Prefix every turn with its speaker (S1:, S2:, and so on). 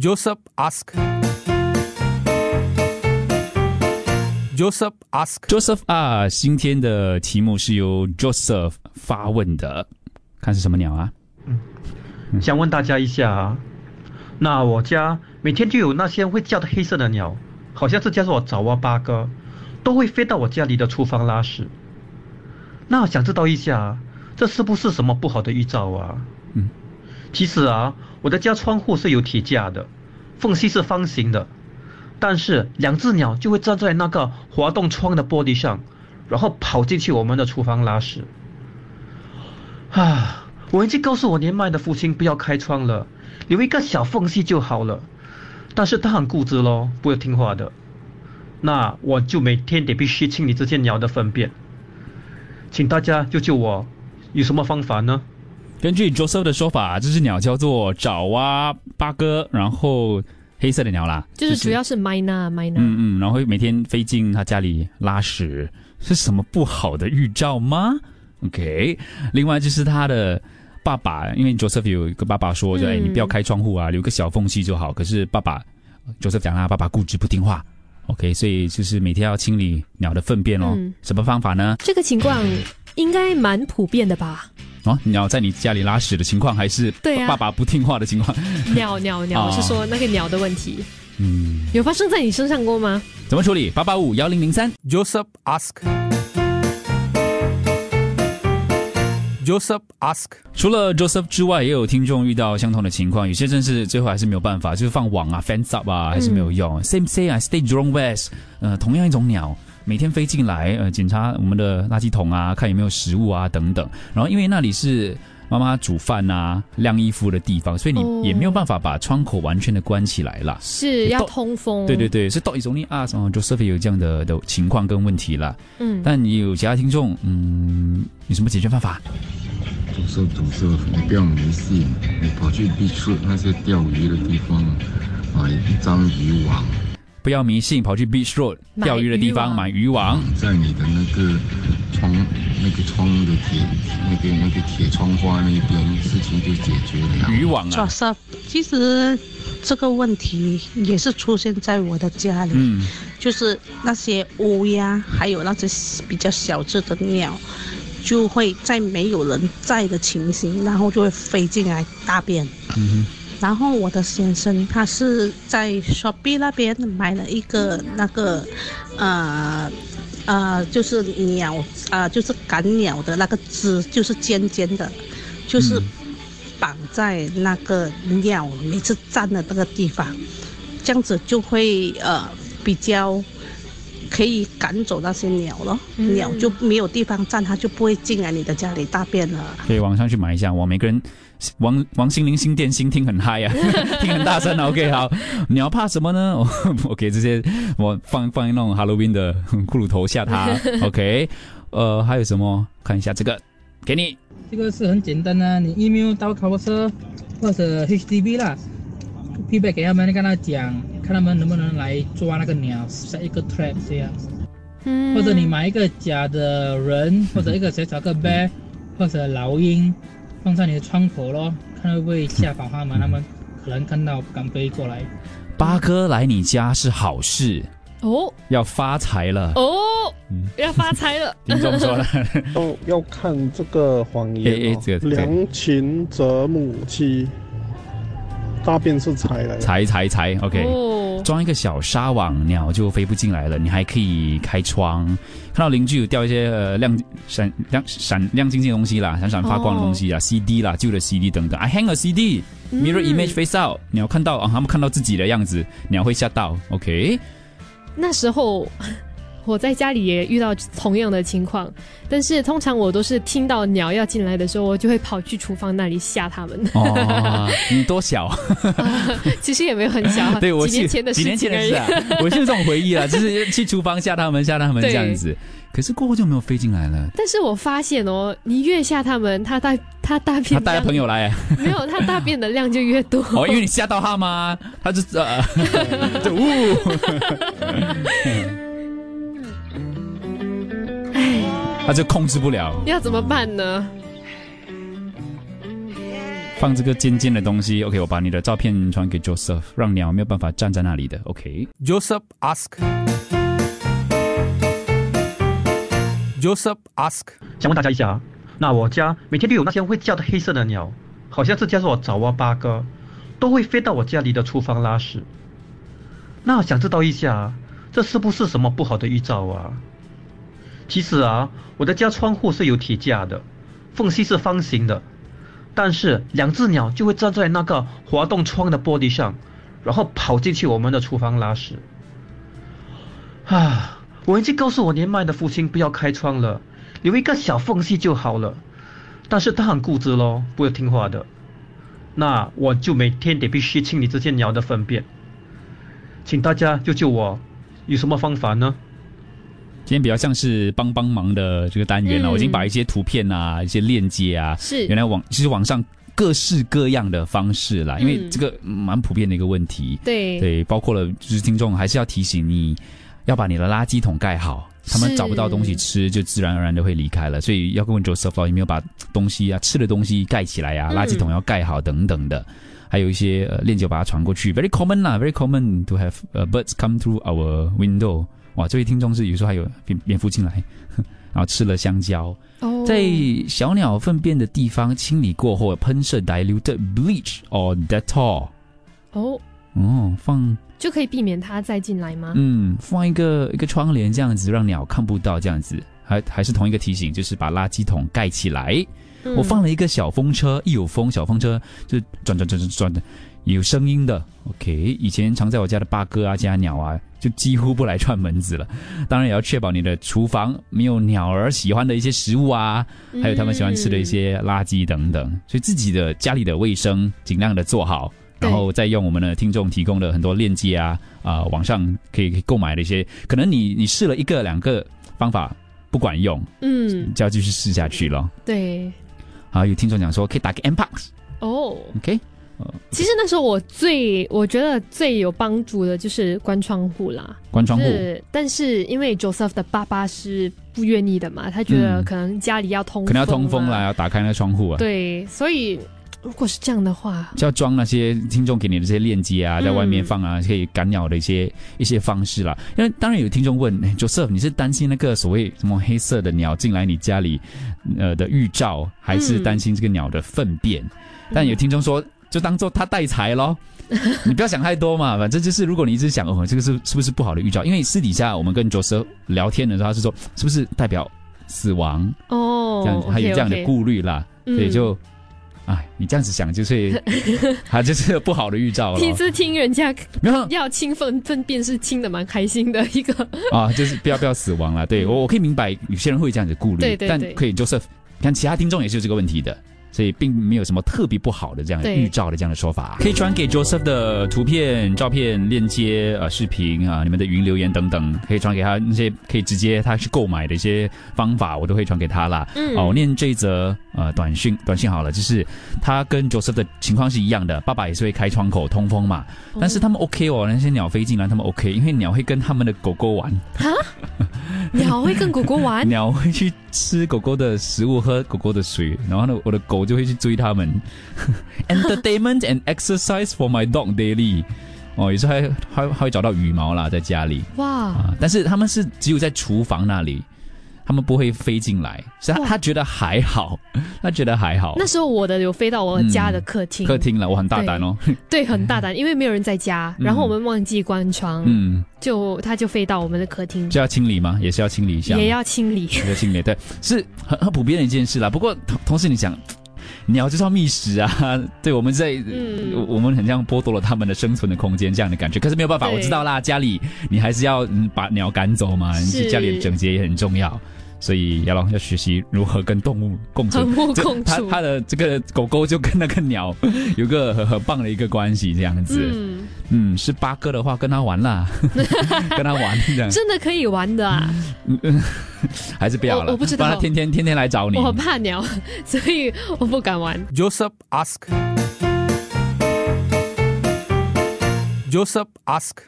S1: Joseph ask. Joseph ask.
S2: Joseph 啊，今天的题目是由 Joseph 发问的，看是什么鸟啊？
S3: 想问大家一下啊，那我家每天就有那些会叫的黑色的鸟，好像是叫做爪哇八哥，都会飞到我家里的厨房拉屎。那想知道一下，这是不是什么不好的预兆啊？
S2: 嗯，
S3: 其实啊，我的家窗户是有铁架的，缝隙是方形的，但是两只鸟就会站在那个滑动窗的玻璃上，然后跑进去我们的厨房拉屎。啊，我已经告诉我年迈的父亲不要开窗了，留一个小缝隙就好了，但是他很固执咯，不会听话的。那我就每天得必须清理这些鸟的粪便，请大家救救我，有什么方法呢？
S2: 根据 Joseph 的说法，这只鸟叫做爪哇八哥，然后黑色的鸟啦，
S4: 就是主要是 Mina Mina。
S2: 嗯嗯，然后每天飞进他家里拉屎，是什么不好的预兆吗？OK，另外就是他的爸爸，因为 Joseph 有一个爸爸说，就、哎，你不要开窗户啊，留个小缝隙就好。可是爸爸 Joseph 讲他爸爸固执不听话，OK，所以就是每天要清理鸟的粪便哦。
S4: 嗯
S2: 什么方法呢？
S4: 这个情况应该蛮普遍的吧？
S2: 哦，鸟在你家里拉屎的情况，还是
S4: 对啊
S2: 爸爸不听话的情况？
S4: 鸟鸟鸟，
S2: 哦
S4: 我是说那个鸟的问题，
S2: 嗯，
S4: 有发生在你身上过吗？
S2: 怎么处理？八八五幺零零三。
S1: Joseph ask. Joseph ask.
S2: 除了 Joseph 之外，也有听众遇到相同的情况，有些真是最后还是没有办法，就是放网啊、fence up 啊，还是没有用。Same say 啊，Stay Jurong West，呃，同样一种鸟，每天飞进来，呃，检查我们的垃圾桶啊，看有没有食物啊等等。然后因为那里是妈妈煮饭啊、晾衣服的地方，所以
S4: 哦
S2: 你也没有办法把窗口完全的关起来啦。
S4: 是要通风。
S2: 对对对，是到底 only us 哦，Joseph 有这样的的情况跟问题啦。
S4: 嗯，
S2: 但你有其他听众，嗯，有什么解决方法？
S5: 主色主色，你不要迷信，你跑去 beach 那些钓鱼的地方，买一张渔网，
S2: 不要迷信，跑去 Beach Road 钓鱼的地方买渔网。
S5: 在你的那个窗那个窗的铁那个那个铁窗花那边，事情就解决了。
S2: 渔网啊
S6: ，Joseph，其实这个问题也是出现在我的家里，
S2: 嗯，
S6: 就是那些乌鸦，还有那些比较小只的鸟，就会在没有人在的情形，然后就会飞进来大便。
S2: 嗯
S6: 然后我的先生他是在 Shopee 那边买了一个那个，呃。呃，就是鸟，呃，就是赶鸟的那个枝，就是尖尖的，就是
S2: 嗯
S6: 绑在那个鸟每次站的那个地方，这样子就会呃比较可以赶走那些鸟咯，
S4: 嗯
S6: 鸟就没有地方站，它就不会进来你的家里大便了。
S2: 可以网上去买一下。我，每个人王王心凌新店心听很嗨啊，听很大声啊。OK，好，你要怕什么呢？我我给这些我放放那种 Halloween 的骷髅头吓他。OK，呃，还有什么？看一下这个，给你。
S7: 这个是很简单的、你 email 到考车或者 HDB 啦，feedback 给他们，跟他讲，看他们能不能来抓那个鸟，set 一个 trap 这样，
S4: 嗯
S7: 或者你买一个假的人，或者一个小小个 bear，或者老鹰，放在你的窗口咯，看会不会吓跑他们，他们可能看到不敢飞过来。
S2: 八哥来你家是好事，
S4: 哦
S2: 要发财了。
S4: 哦，要发财了。
S2: 你怎么说了，
S8: 要要看这个谎言
S2: 哎哎
S8: 哦。
S2: 这个这个
S8: 良禽择母妻，大便是财来的。
S2: 财财财，OK。
S4: 哦，
S2: 装一个小纱网，鸟就飞不进来了。你还可以开窗，看到邻居有掉一些呃亮闪亮闪亮晶晶的东西啦，闪闪发光的东西啦、c d 啦，旧的 CD 等等。I hang a CD。Mirror
S4: 嗯
S2: image face out，鸟看到啊，他们看到自己的样子，鸟会吓到。OK，
S4: 那时候我在家里也遇到同样的情况，但是通常我都是听到鸟要进来的时候，我就会跑去厨房那里吓他们。
S2: 哦，你多小？
S4: 其实也没有很小，
S2: 对我
S4: 几年前的
S2: 几年
S4: 事情而已。
S2: 前的事啊，我是有这种回忆啦，就是去厨房吓他们，吓他们这样子。可是过后就没有飞进来了。
S4: 但是我发现哦，你越吓他们，他大他大便
S2: 他带
S4: 量
S2: 朋友来，
S4: 没有，他大便的量就越多。
S2: 哦，因为你吓到他吗？他就呃，就呜。他就控制不了。
S4: 要怎么办呢？
S2: 放这个尖尖的东西。OK，我把你的照片传给 Joseph，让鸟没有办法站在那里的。OK。
S1: Joseph ask. Joseph ask.
S3: 想问大家一下啊，那我家每天都有那些会叫的黑色的鸟，好像是叫做爪哇八哥，都会飞到我家里的厨房拉屎。那想知道一下，这是不是什么不好的预兆啊？其实啊，我的家窗户是有铁架的，缝隙是方形的，但是两只鸟就会站在那个滑动窗的玻璃上，然后跑进去我们的厨房拉屎。啊！我已经告诉我年迈的父亲不要开窗了，留一个小缝隙就好了。但是他很固执咯，不会听话的。那我就每天得必须清理这些鸟的粪便。请大家救救我，有什么方法呢？
S2: 今天比较像是帮帮忙的这个单元了，
S4: 嗯
S2: 我已经把一些图片啊、一些链接啊，
S4: 是
S2: 原来网其实网上各式各样的方式啦，因为
S4: 嗯
S2: 这个蛮普遍的一个问题。
S4: 对
S2: 对，包括了就是听众还是要提醒你，要把你的垃圾桶盖好，他们找不到东西吃，就自然而然的会离开了。所以要问 Joseph 哦有没有把东西啊、吃的东西盖起来呀、
S4: 嗯
S2: 垃圾桶要盖好等等的。还有一些呃链接我把它传过去，very common 啦，very common to have、uh, birds come through our window。哇，这位听众是有时候还有蝙蝙蝠进来，然后吃了香蕉。
S4: 哦，
S2: 在小鸟粪便的地方清理过后，喷射 diluted bleach or Dettol。
S4: 哦，
S2: 哦，放
S4: 就可以避免它再进来吗？
S2: 嗯，放一个一个窗帘这样子，让鸟看不到这样子。还还是同一个提醒，就是把垃圾桶盖起来。
S4: 嗯
S2: 我放了一个小风车，一有风，小风车就转转转转转的，有声音的。OK，以前常在我家的八哥啊、家鸟啊，就几乎不来串门子了。当然也要确保你的厨房没有鸟儿喜欢的一些食物啊，还有他们喜欢吃的一些垃圾等等。所以自己的家里的卫生尽量的做好。然后再用我们的听众提供的很多链接啊，啊、网上可以可以购买的一些，可能你你试了一个两个方法不管用，
S4: 嗯，
S2: 就要继续试下去了。
S4: 对，
S2: 好，有听众讲说可以打个 M Pox，OK，、
S4: 哦。
S2: OK？
S4: 其实那时候我最我觉得最有帮助的就是关窗户啦，
S2: 关窗户，
S4: 是，但是因为 Joseph 的爸爸是不愿意的嘛，他觉得
S2: 嗯
S4: 可能家里要通风、
S2: 可能要通风啦，。要打开那个窗户啊。，
S4: 对，所以如果是这样的话，
S2: 就要装那些听众给你的这些链接啊，
S4: 嗯
S2: 在外面放啊，可以赶鸟的一些一些方式啦。因为当然有听众问哎，Joseph，你是担心那个所谓什么黑色的鸟进来你家里呃的预兆，还是
S4: 嗯
S2: 担心这个鸟的粪便？但有听众说，就当做它带财咯。你不要想太多嘛，反正就是如果你一直想哦，这个是是不是不好的预兆？因为私底下我们跟 Joseph 聊天的时候，他是说是不是代表死亡？
S4: 哦，
S2: 这样子，还有这样的顾虑啦，所以
S4: 嗯
S2: 就，哎，你这样子想就是，啊就是不好的预兆了。
S4: 第一次听人家要清粪粪便是清的蛮开心的一个，
S2: 啊，就是不要不要死亡了。对我我可以明白有些人会有这样子顾虑，
S4: 对对对
S2: 但可以 Joseph，看其他听众也是有这个问题的。所以并没有什么特别不好的这样的预兆的这样的说法，可以传给 Joseph 的图片、照片、链接、呃视频啊，你们的语音留言等等，可以传给他那些可以直接他去购买的一些方法，我都会传给他啦。
S4: 嗯。
S2: 哦，我念这一则呃短讯，短信好了，就是他跟 Joseph 的情况是一样的，爸爸也是会开窗口通风嘛，但是他们 OK 哦，那些鸟飞进来他们 OK，因为鸟会跟他们的狗狗玩，
S4: 鸟会跟狗狗玩，
S2: 鸟会去吃狗狗的食物，喝狗狗的水，然后呢，我的狗就会去追它们。Entertainment and exercise for my dog daily。哦，有时候还还还会找到羽毛啦，在家里
S4: 哇，
S2: 啊，但是他们是只有在厨房那里，他们不会飞进来，所以他他觉得还好，他觉得还好。
S4: 那时候我的有飞到我家的客厅，
S2: 客厅了，我很大胆哦。
S4: 对，很大胆，因为没有人在家，然后我们忘记关窗，
S2: 嗯，
S4: 就它就飞到我们的客厅，
S2: 就要清理吗？也是要清理一下，
S4: 也要清理。
S2: 也要清理，对，是很很普遍的一件事啦。不过同同时，你想，鸟就是要觅食啊，对，我们在、
S4: 嗯
S2: 我我们很像剥夺了他们的生存的空间这样的感觉。可是没有办法，我知道啦，家里你还是要嗯把鸟赶走嘛，
S4: 是
S2: 家里的整洁也很重要。所以要要学习如何跟动物共存，
S4: 和睦共处
S2: 他他的这个狗狗就跟那个鸟有个很很棒的一个关系，这样子。
S4: 嗯，
S2: 嗯，是八哥的话，跟他玩啦，跟他玩这样，
S4: 真的可以玩的啊！
S2: 嗯还是不要了。
S4: 我我不知道
S2: 然他天天天天来找你。
S4: 我很怕鸟，所以我不敢玩。
S1: Joseph ask. Joseph ask.